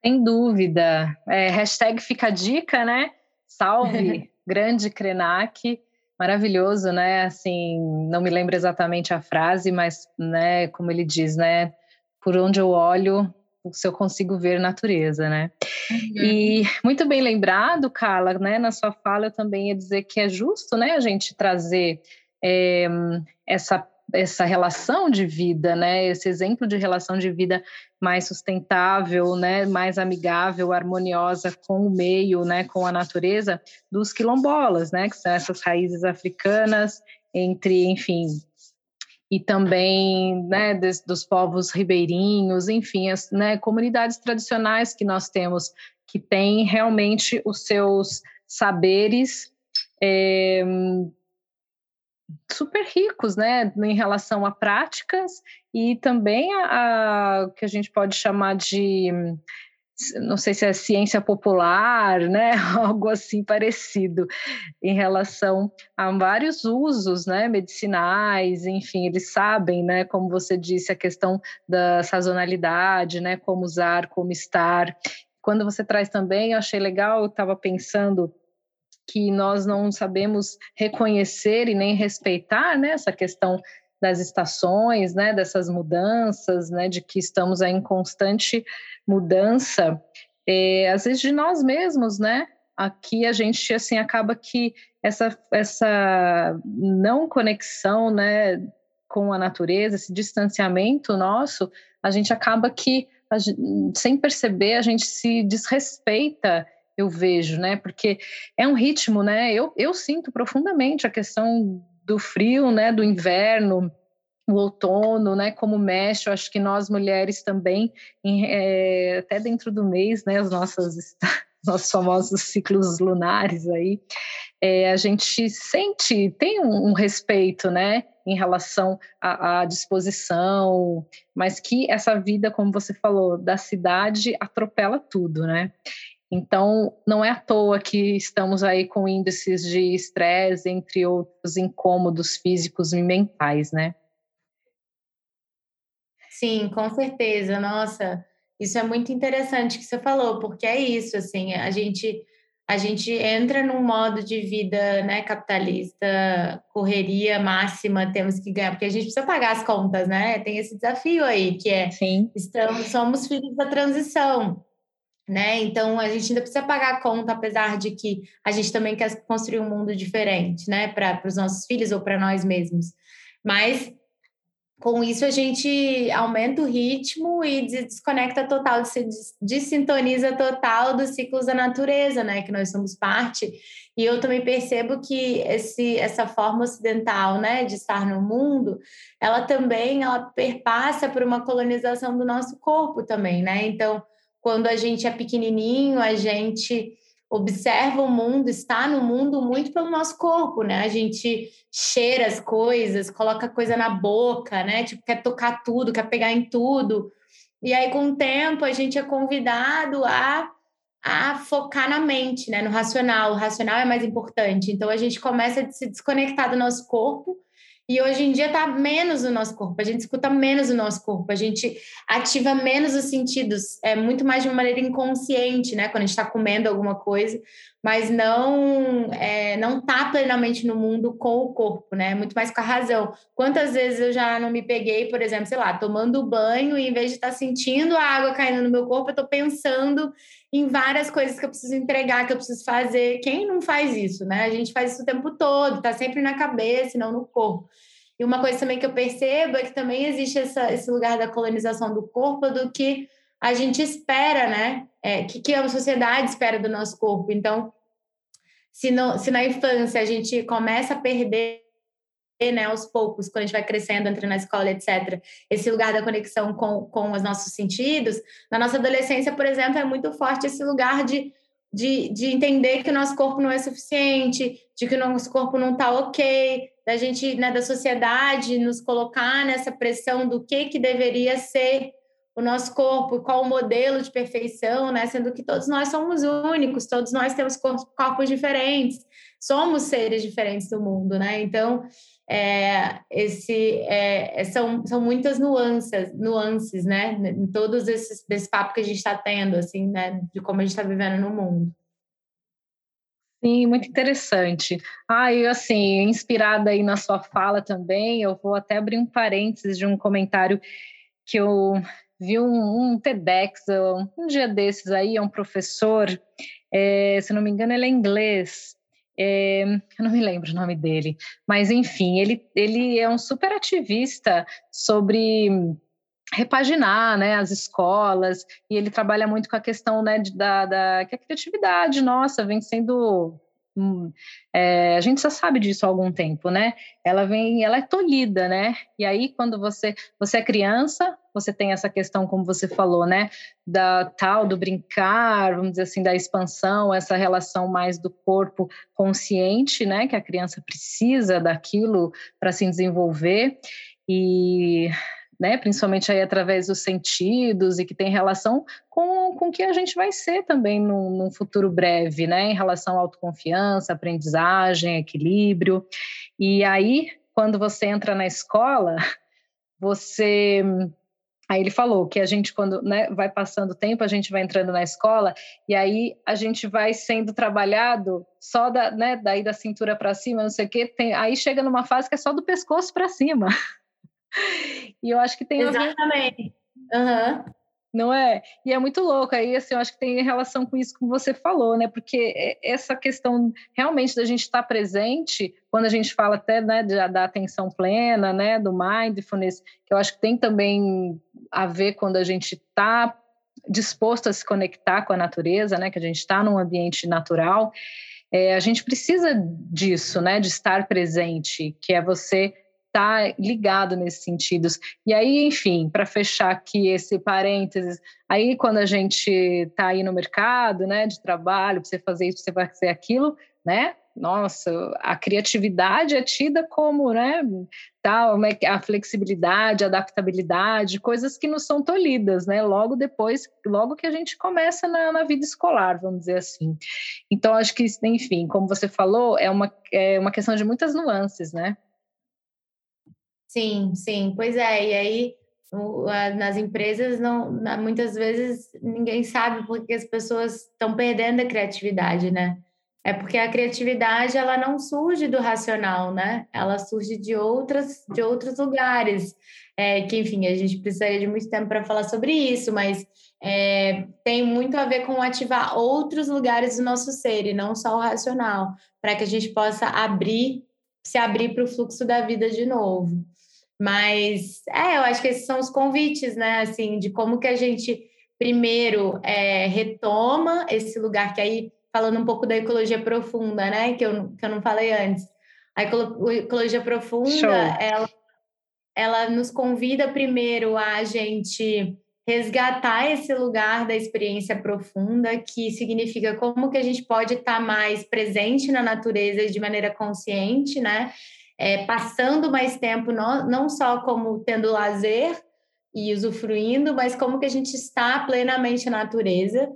Sem dúvida. É, hashtag fica a dica, né? Salve, grande Krenak. Maravilhoso, né? Assim, não me lembro exatamente a frase, mas, né, como ele diz, né? Por onde eu olho, se eu consigo ver natureza, né? Uhum. E muito bem lembrado, Carla, né? Na sua fala eu também ia dizer que é justo, né? A gente trazer é, essa essa relação de vida, né? Esse exemplo de relação de vida mais sustentável, né? Mais amigável, harmoniosa com o meio, né? Com a natureza dos quilombolas, né? Que são essas raízes africanas entre, enfim, e também né, des, dos povos ribeirinhos, enfim, as né, comunidades tradicionais que nós temos, que têm realmente os seus saberes é, super ricos, né, em relação a práticas e também a, a que a gente pode chamar de não sei se é ciência popular, né, algo assim parecido, em relação a vários usos, né, medicinais, enfim, eles sabem, né, como você disse, a questão da sazonalidade, né, como usar, como estar. Quando você traz também, eu achei legal, eu estava pensando que nós não sabemos reconhecer e nem respeitar, né, essa questão das estações, né, dessas mudanças, né, de que estamos em constante mudança, é, às vezes de nós mesmos, né? Aqui a gente assim acaba que essa essa não conexão, né, com a natureza, esse distanciamento nosso, a gente acaba que sem perceber a gente se desrespeita eu vejo, né? Porque é um ritmo, né? Eu, eu sinto profundamente a questão do frio, né, do inverno, o outono, né, como mexe, eu acho que nós mulheres também, em, é, até dentro do mês, né, as nossas nossos famosos ciclos lunares aí, é, a gente sente, tem um, um respeito, né, em relação à, à, disposição, mas que essa vida, como você falou, da cidade atropela tudo, né? Então, não é à toa que estamos aí com índices de estresse, entre outros incômodos físicos e mentais, né? Sim, com certeza. Nossa, isso é muito interessante que você falou, porque é isso, assim, a gente a gente entra num modo de vida, né, capitalista, correria máxima, temos que ganhar, porque a gente precisa pagar as contas, né? Tem esse desafio aí, que é Sim. estamos somos filhos da transição né? Então a gente ainda precisa pagar a conta, apesar de que a gente também quer construir um mundo diferente, né? Para os nossos filhos ou para nós mesmos. Mas com isso a gente aumenta o ritmo e desconecta total, se desintoniza total dos ciclos da natureza, né? Que nós somos parte. E eu também percebo que esse, essa forma ocidental, né, de estar no mundo, ela também ela perpassa por uma colonização do nosso corpo também, né? Então quando a gente é pequenininho, a gente observa o mundo, está no mundo muito pelo nosso corpo, né? A gente cheira as coisas, coloca coisa na boca, né? Tipo, quer tocar tudo, quer pegar em tudo. E aí, com o tempo, a gente é convidado a, a focar na mente, né? No racional. O racional é mais importante. Então, a gente começa a se desconectar do nosso corpo e hoje em dia está menos o nosso corpo, a gente escuta menos o nosso corpo, a gente ativa menos os sentidos, é muito mais de uma maneira inconsciente, né? Quando a gente está comendo alguma coisa, mas não é, não tá plenamente no mundo com o corpo, né? Muito mais com a razão. Quantas vezes eu já não me peguei, por exemplo, sei lá, tomando banho e em vez de estar tá sentindo a água caindo no meu corpo, eu estou pensando em várias coisas que eu preciso entregar, que eu preciso fazer. Quem não faz isso, né? A gente faz isso o tempo todo, tá sempre na cabeça não no corpo. E uma coisa também que eu percebo é que também existe essa, esse lugar da colonização do corpo do que a gente espera, né? É, que, que a sociedade espera do nosso corpo. Então, se, no, se na infância a gente começa a perder né, aos poucos, quando a gente vai crescendo, entra na escola, etc., esse lugar da conexão com, com os nossos sentidos, na nossa adolescência, por exemplo, é muito forte esse lugar de, de, de entender que o nosso corpo não é suficiente, de que o nosso corpo não está ok, da gente, né, da sociedade nos colocar nessa pressão do que, que deveria ser o nosso corpo, qual o modelo de perfeição, né? Sendo que todos nós somos únicos, todos nós temos corpos diferentes, somos seres diferentes do mundo, né? Então, é, esse, é, é, são, são muitas nuances, nuances, né? Em todos esses desse papo que a gente está tendo, assim, né? De como a gente está vivendo no mundo. Sim, muito interessante. Ah, e assim, inspirada aí na sua fala também, eu vou até abrir um parênteses de um comentário que eu vi um, um TEDx um dia desses aí, é um professor, é, se não me engano, ele é inglês, é, eu não me lembro o nome dele, mas enfim, ele, ele é um super ativista sobre repaginar né, as escolas, e ele trabalha muito com a questão né, da, da que a criatividade nossa vem sendo é, a gente já sabe disso há algum tempo, né? Ela vem, ela é tolhida, né? E aí, quando você, você é criança, você tem essa questão, como você falou, né? Da tal, do brincar, vamos dizer assim, da expansão, essa relação mais do corpo consciente, né? Que a criança precisa daquilo para se desenvolver. E né, principalmente aí através dos sentidos e que tem relação com, o que a gente vai ser também num, num futuro breve, né, em relação à autoconfiança, aprendizagem, equilíbrio. E aí, quando você entra na escola, você Aí ele falou que a gente, quando né, vai passando o tempo, a gente vai entrando na escola e aí a gente vai sendo trabalhado só da, né, daí da cintura para cima, não sei o quê. Tem, aí chega numa fase que é só do pescoço para cima. E eu acho que tem Exatamente. Uhum. Não é? E é muito louco. Aí, assim, eu acho que tem relação com isso que você falou, né? Porque essa questão realmente da gente estar presente, quando a gente fala até né, da, da atenção plena, né, do mindfulness, que eu acho que tem também a ver quando a gente está disposto a se conectar com a natureza, né? Que a gente está num ambiente natural. É, a gente precisa disso, né? De estar presente, que é você está ligado nesses sentidos. E aí, enfim, para fechar aqui esse parênteses, aí quando a gente está aí no mercado, né, de trabalho, você fazer isso, você vai fazer aquilo, né? Nossa, a criatividade é tida como, né, tal, a flexibilidade, a adaptabilidade, coisas que não são tolhidas, né? Logo depois, logo que a gente começa na, na vida escolar, vamos dizer assim. Então, acho que, enfim, como você falou, é uma, é uma questão de muitas nuances, né? Sim, sim, pois é. E aí, nas empresas, não, muitas vezes ninguém sabe porque as pessoas estão perdendo a criatividade, né? É porque a criatividade ela não surge do racional, né? Ela surge de outras de outros lugares. É, que enfim a gente precisaria de muito tempo para falar sobre isso, mas é, tem muito a ver com ativar outros lugares do nosso ser e não só o racional, para que a gente possa abrir, se abrir para o fluxo da vida de novo. Mas é, eu acho que esses são os convites, né? Assim, de como que a gente primeiro é, retoma esse lugar que aí falando um pouco da ecologia profunda, né? Que eu, que eu não falei antes. A ecologia profunda, ela, ela nos convida primeiro a gente resgatar esse lugar da experiência profunda, que significa como que a gente pode estar mais presente na natureza de maneira consciente, né? é, passando mais tempo, não, não só como tendo lazer e usufruindo, mas como que a gente está plenamente na natureza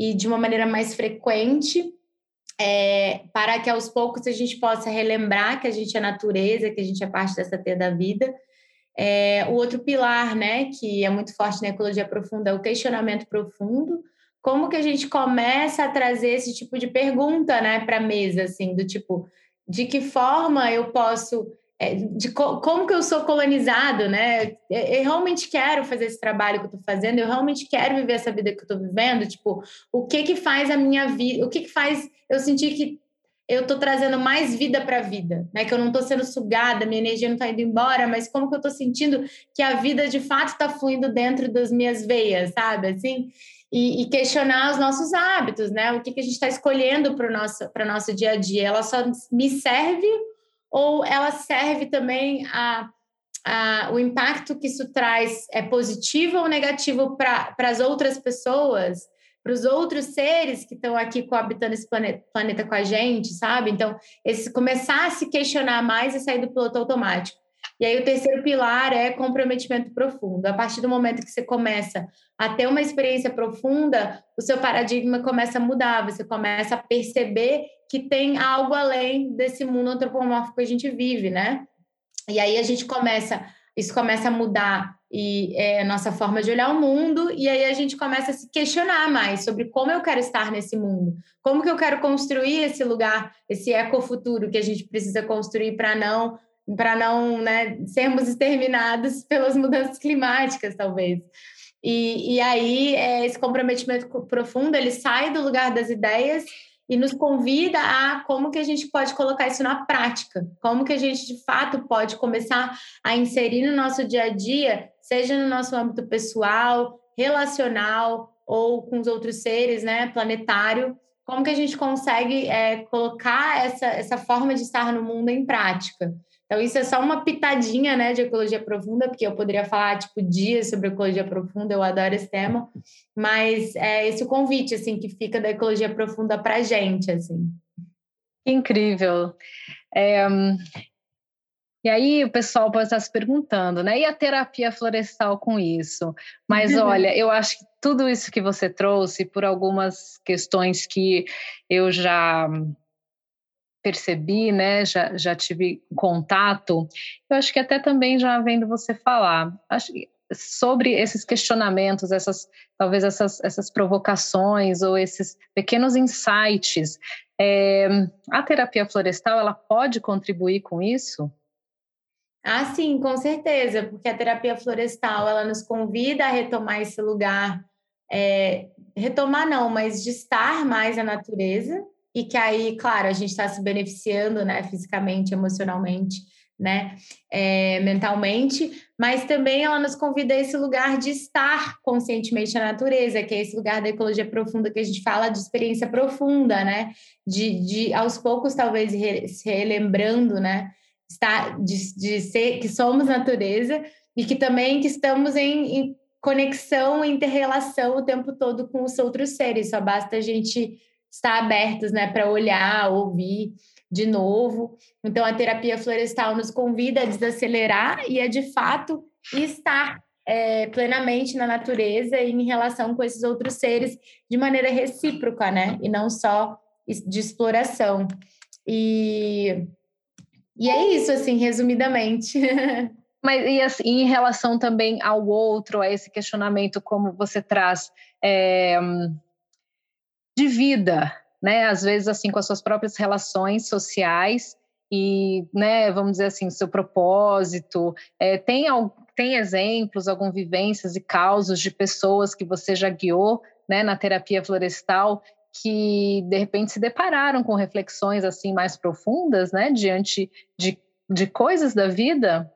e de uma maneira mais frequente, é, para que aos poucos a gente possa relembrar que a gente é natureza, que a gente é parte dessa teia da vida. É, o outro pilar, né, que é muito forte na ecologia profunda, é o questionamento profundo. Como que a gente começa a trazer esse tipo de pergunta, né, para a mesa, assim, do tipo, de que forma eu posso de co como que eu sou colonizado, né? Eu realmente quero fazer esse trabalho que eu estou fazendo, eu realmente quero viver essa vida que eu estou vivendo. Tipo, o que que faz a minha vida? O que que faz eu sentir que eu estou trazendo mais vida para a vida, né? Que eu não estou sendo sugada, minha energia não está indo embora, mas como que eu estou sentindo que a vida de fato está fluindo dentro das minhas veias, sabe? Assim e, e, questionar os nossos hábitos, né? O que, que a gente está escolhendo para o nosso, nosso dia a dia. Ela só me serve ou ela serve também a, a o impacto que isso traz é positivo ou negativo para as outras pessoas, para os outros seres que estão aqui coabitando esse planeta, planeta com a gente, sabe? Então, esse começar a se questionar mais e sair do piloto automático. E aí o terceiro pilar é comprometimento profundo. A partir do momento que você começa a ter uma experiência profunda, o seu paradigma começa a mudar, você começa a perceber que tem algo além desse mundo antropomórfico que a gente vive, né? E aí a gente começa, isso começa a mudar e é, a nossa forma de olhar o mundo, e aí a gente começa a se questionar mais sobre como eu quero estar nesse mundo, como que eu quero construir esse lugar, esse ecofuturo que a gente precisa construir para não para não né, sermos exterminados pelas mudanças climáticas, talvez. E, e aí, é, esse comprometimento profundo, ele sai do lugar das ideias e nos convida a como que a gente pode colocar isso na prática, como que a gente, de fato, pode começar a inserir no nosso dia a dia, seja no nosso âmbito pessoal, relacional ou com os outros seres, né, planetário, como que a gente consegue é, colocar essa, essa forma de estar no mundo em prática. Então, isso é só uma pitadinha né, de ecologia profunda, porque eu poderia falar tipo dias sobre ecologia profunda, eu adoro esse tema, mas é esse o convite assim que fica da ecologia profunda para a gente. Assim. Incrível. É, e aí o pessoal pode estar se perguntando, né? E a terapia florestal com isso? Mas olha, eu acho que tudo isso que você trouxe, por algumas questões que eu já percebi, né? Já, já tive contato, eu acho que até também já vendo você falar. Acho sobre esses questionamentos, essas talvez essas, essas provocações ou esses pequenos insights, é, a terapia florestal ela pode contribuir com isso? Ah, sim, com certeza, porque a terapia florestal ela nos convida a retomar esse lugar, é, retomar não, mas de estar mais na natureza e que aí, claro, a gente está se beneficiando, né, fisicamente, emocionalmente, né, é, mentalmente, mas também ela nos convida a esse lugar de estar conscientemente na natureza, que é esse lugar da ecologia profunda que a gente fala de experiência profunda, né, de, de aos poucos talvez se relembrando, né, está, de, de ser que somos natureza e que também que estamos em, em conexão, interrelação o tempo todo com os outros seres. Só basta a gente estar abertos, né, para olhar, ouvir de novo. Então a terapia florestal nos convida a desacelerar e a de fato estar é, plenamente na natureza e em relação com esses outros seres de maneira recíproca, né? E não só de exploração. E e é isso, assim, resumidamente. Mas e assim, em relação também ao outro, a esse questionamento, como você traz é, de vida, né? Às vezes, assim, com as suas próprias relações sociais e, né, vamos dizer assim, seu propósito. É, tem, tem exemplos, algumas vivências e causos de pessoas que você já guiou, né, na terapia florestal que de repente se depararam com reflexões assim mais profundas, né, diante de, de coisas da vida?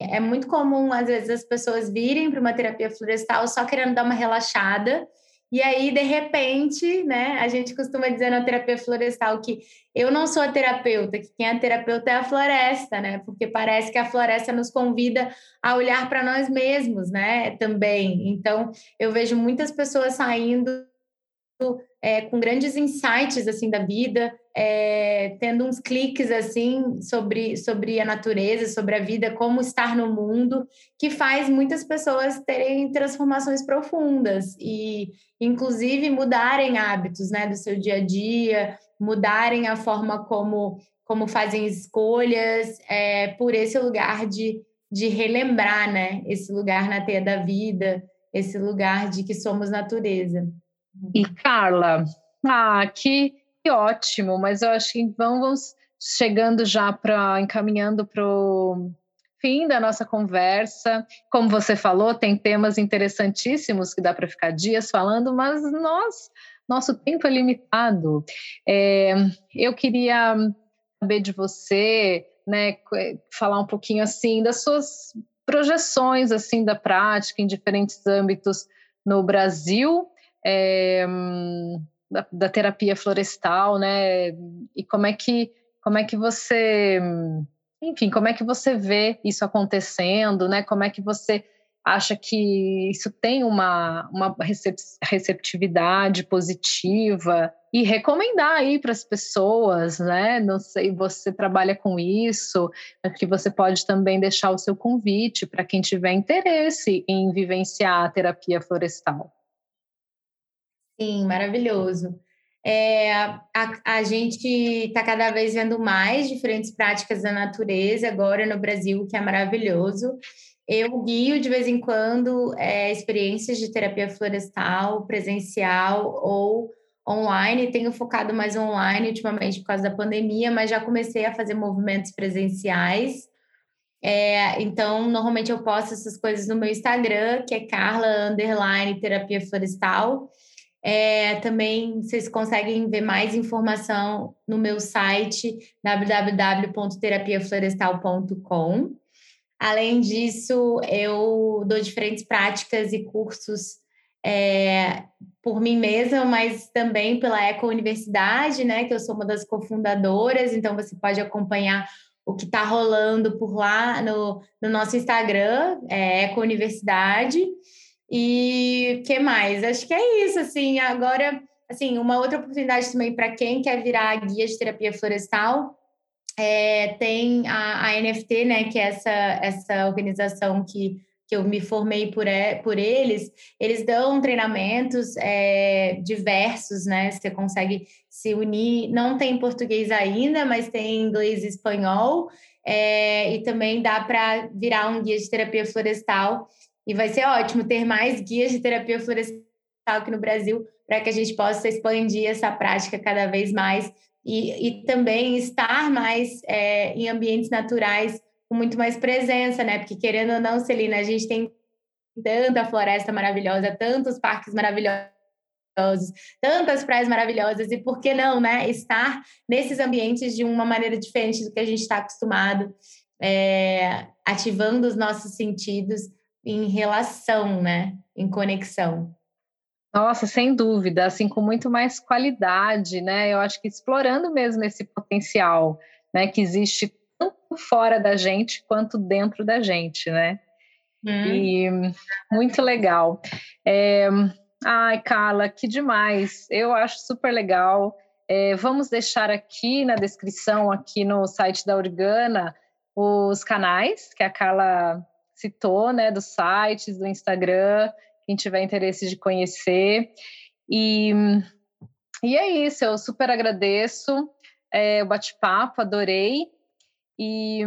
É muito comum às vezes as pessoas virem para uma terapia florestal só querendo dar uma relaxada e aí, de repente, né, a gente costuma dizer na terapia florestal que eu não sou a terapeuta, que quem é terapeuta é a floresta, né? Porque parece que a floresta nos convida a olhar para nós mesmos, né? Também. Então, eu vejo muitas pessoas saindo é, com grandes insights assim da vida, é, tendo uns cliques assim sobre, sobre a natureza, sobre a vida, como estar no mundo, que faz muitas pessoas terem transformações profundas e, inclusive, mudarem hábitos, né, do seu dia a dia, mudarem a forma como como fazem escolhas, é, por esse lugar de, de relembrar, né, esse lugar na teia da vida, esse lugar de que somos natureza. E Carla, ah, que, ótimo, mas eu acho que vamos chegando já para encaminhando para o fim da nossa conversa. Como você falou, tem temas interessantíssimos que dá para ficar dias falando, mas nós, nosso tempo é limitado. É, eu queria saber de você, né, falar um pouquinho assim das suas projeções assim da prática em diferentes âmbitos no Brasil é, da, da, terapia florestal, né? E como é que como é que você, enfim, como é que você vê isso acontecendo, né? Como é que você acha que isso tem uma, uma receptividade positiva e recomendar aí para as pessoas, né? Não sei, você trabalha com isso, acho que você pode também deixar o seu convite para quem tiver interesse em vivenciar a terapia florestal. Sim, maravilhoso. É, a, a gente está cada vez vendo mais diferentes práticas da natureza agora no Brasil, que é maravilhoso. Eu guio de vez em quando é, experiências de terapia florestal, presencial ou online. Tenho focado mais online ultimamente por causa da pandemia, mas já comecei a fazer movimentos presenciais. É, então, normalmente eu posto essas coisas no meu Instagram, que é Carla Underline Terapia Florestal. É, também vocês conseguem ver mais informação no meu site www.terapiaflorestal.com. Além disso, eu dou diferentes práticas e cursos é, por mim mesma, mas também pela Eco Universidade, né? Que eu sou uma das cofundadoras, então você pode acompanhar o que está rolando por lá no, no nosso Instagram, é Eco Universidade. E que mais? Acho que é isso, assim, agora, assim, uma outra oportunidade também para quem quer virar guia de terapia florestal, é, tem a, a, NFT, né, que é essa, essa organização que, que eu me formei por, é, por eles, eles dão treinamentos é, diversos, né, você consegue se unir, não tem português ainda, mas tem inglês e espanhol, é, e também dá para virar um guia de terapia florestal, e vai ser ótimo ter mais guias de terapia florestal aqui no Brasil, para que a gente possa expandir essa prática cada vez mais e, e também estar mais é, em ambientes naturais com muito mais presença, né? Porque querendo ou não, Celina, a gente tem tanta floresta maravilhosa, tantos parques maravilhosos, tantas praias maravilhosas, e por que não, né? Estar nesses ambientes de uma maneira diferente do que a gente está acostumado, é, ativando os nossos sentidos em relação, né? Em conexão. Nossa, sem dúvida, assim, com muito mais qualidade, né? Eu acho que explorando mesmo esse potencial, né, que existe tanto fora da gente quanto dentro da gente, né? Hum. E muito legal. É... Ai, Carla, que demais! Eu acho super legal. É, vamos deixar aqui na descrição, aqui no site da Organa, os canais que a Carla citou, né, dos sites, do Instagram, quem tiver interesse de conhecer. E, e é isso, eu super agradeço é, o bate-papo, adorei. E,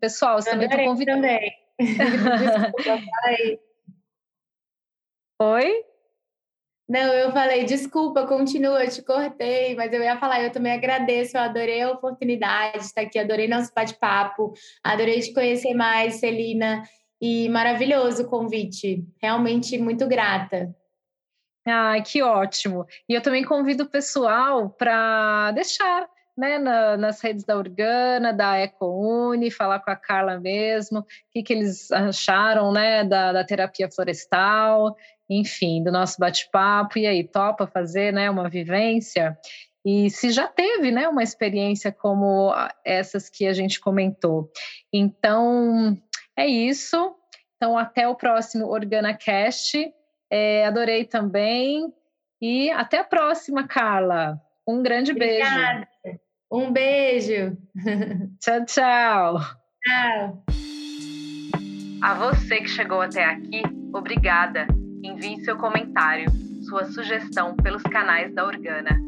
pessoal, você também está convidado. Também. Desculpa. Oi? Não, eu falei, desculpa, continua, eu te cortei, mas eu ia falar, eu também agradeço, eu adorei a oportunidade de estar aqui, adorei nosso bate-papo, adorei te conhecer mais, Celina. E maravilhoso o convite. Realmente muito grata. Ah, que ótimo. E eu também convido o pessoal para deixar né, na, nas redes da Organa, da EcoUni, falar com a Carla mesmo, o que, que eles acharam né, da, da terapia florestal, enfim, do nosso bate-papo. E aí, topa fazer né, uma vivência? E se já teve né, uma experiência como essas que a gente comentou. Então, é isso. Então, até o próximo OrganaCast. É, adorei também. E até a próxima, Carla. Um grande Obrigada. beijo. Um beijo. Tchau, tchau. Tchau. A você que chegou até aqui, obrigada. Envie seu comentário, sua sugestão pelos canais da Organa.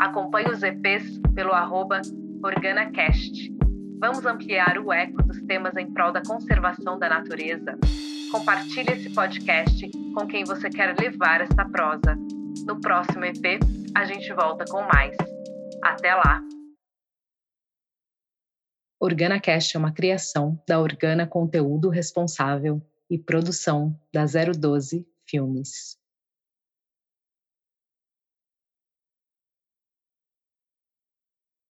Acompanhe os EPs pelo arroba OrganaCast. Vamos ampliar o eco dos temas em prol da conservação da natureza. Compartilhe esse podcast com quem você quer levar esta prosa. No próximo EP, a gente volta com mais. Até lá! OrganaCast é uma criação da Organa Conteúdo Responsável e produção da 012 Filmes.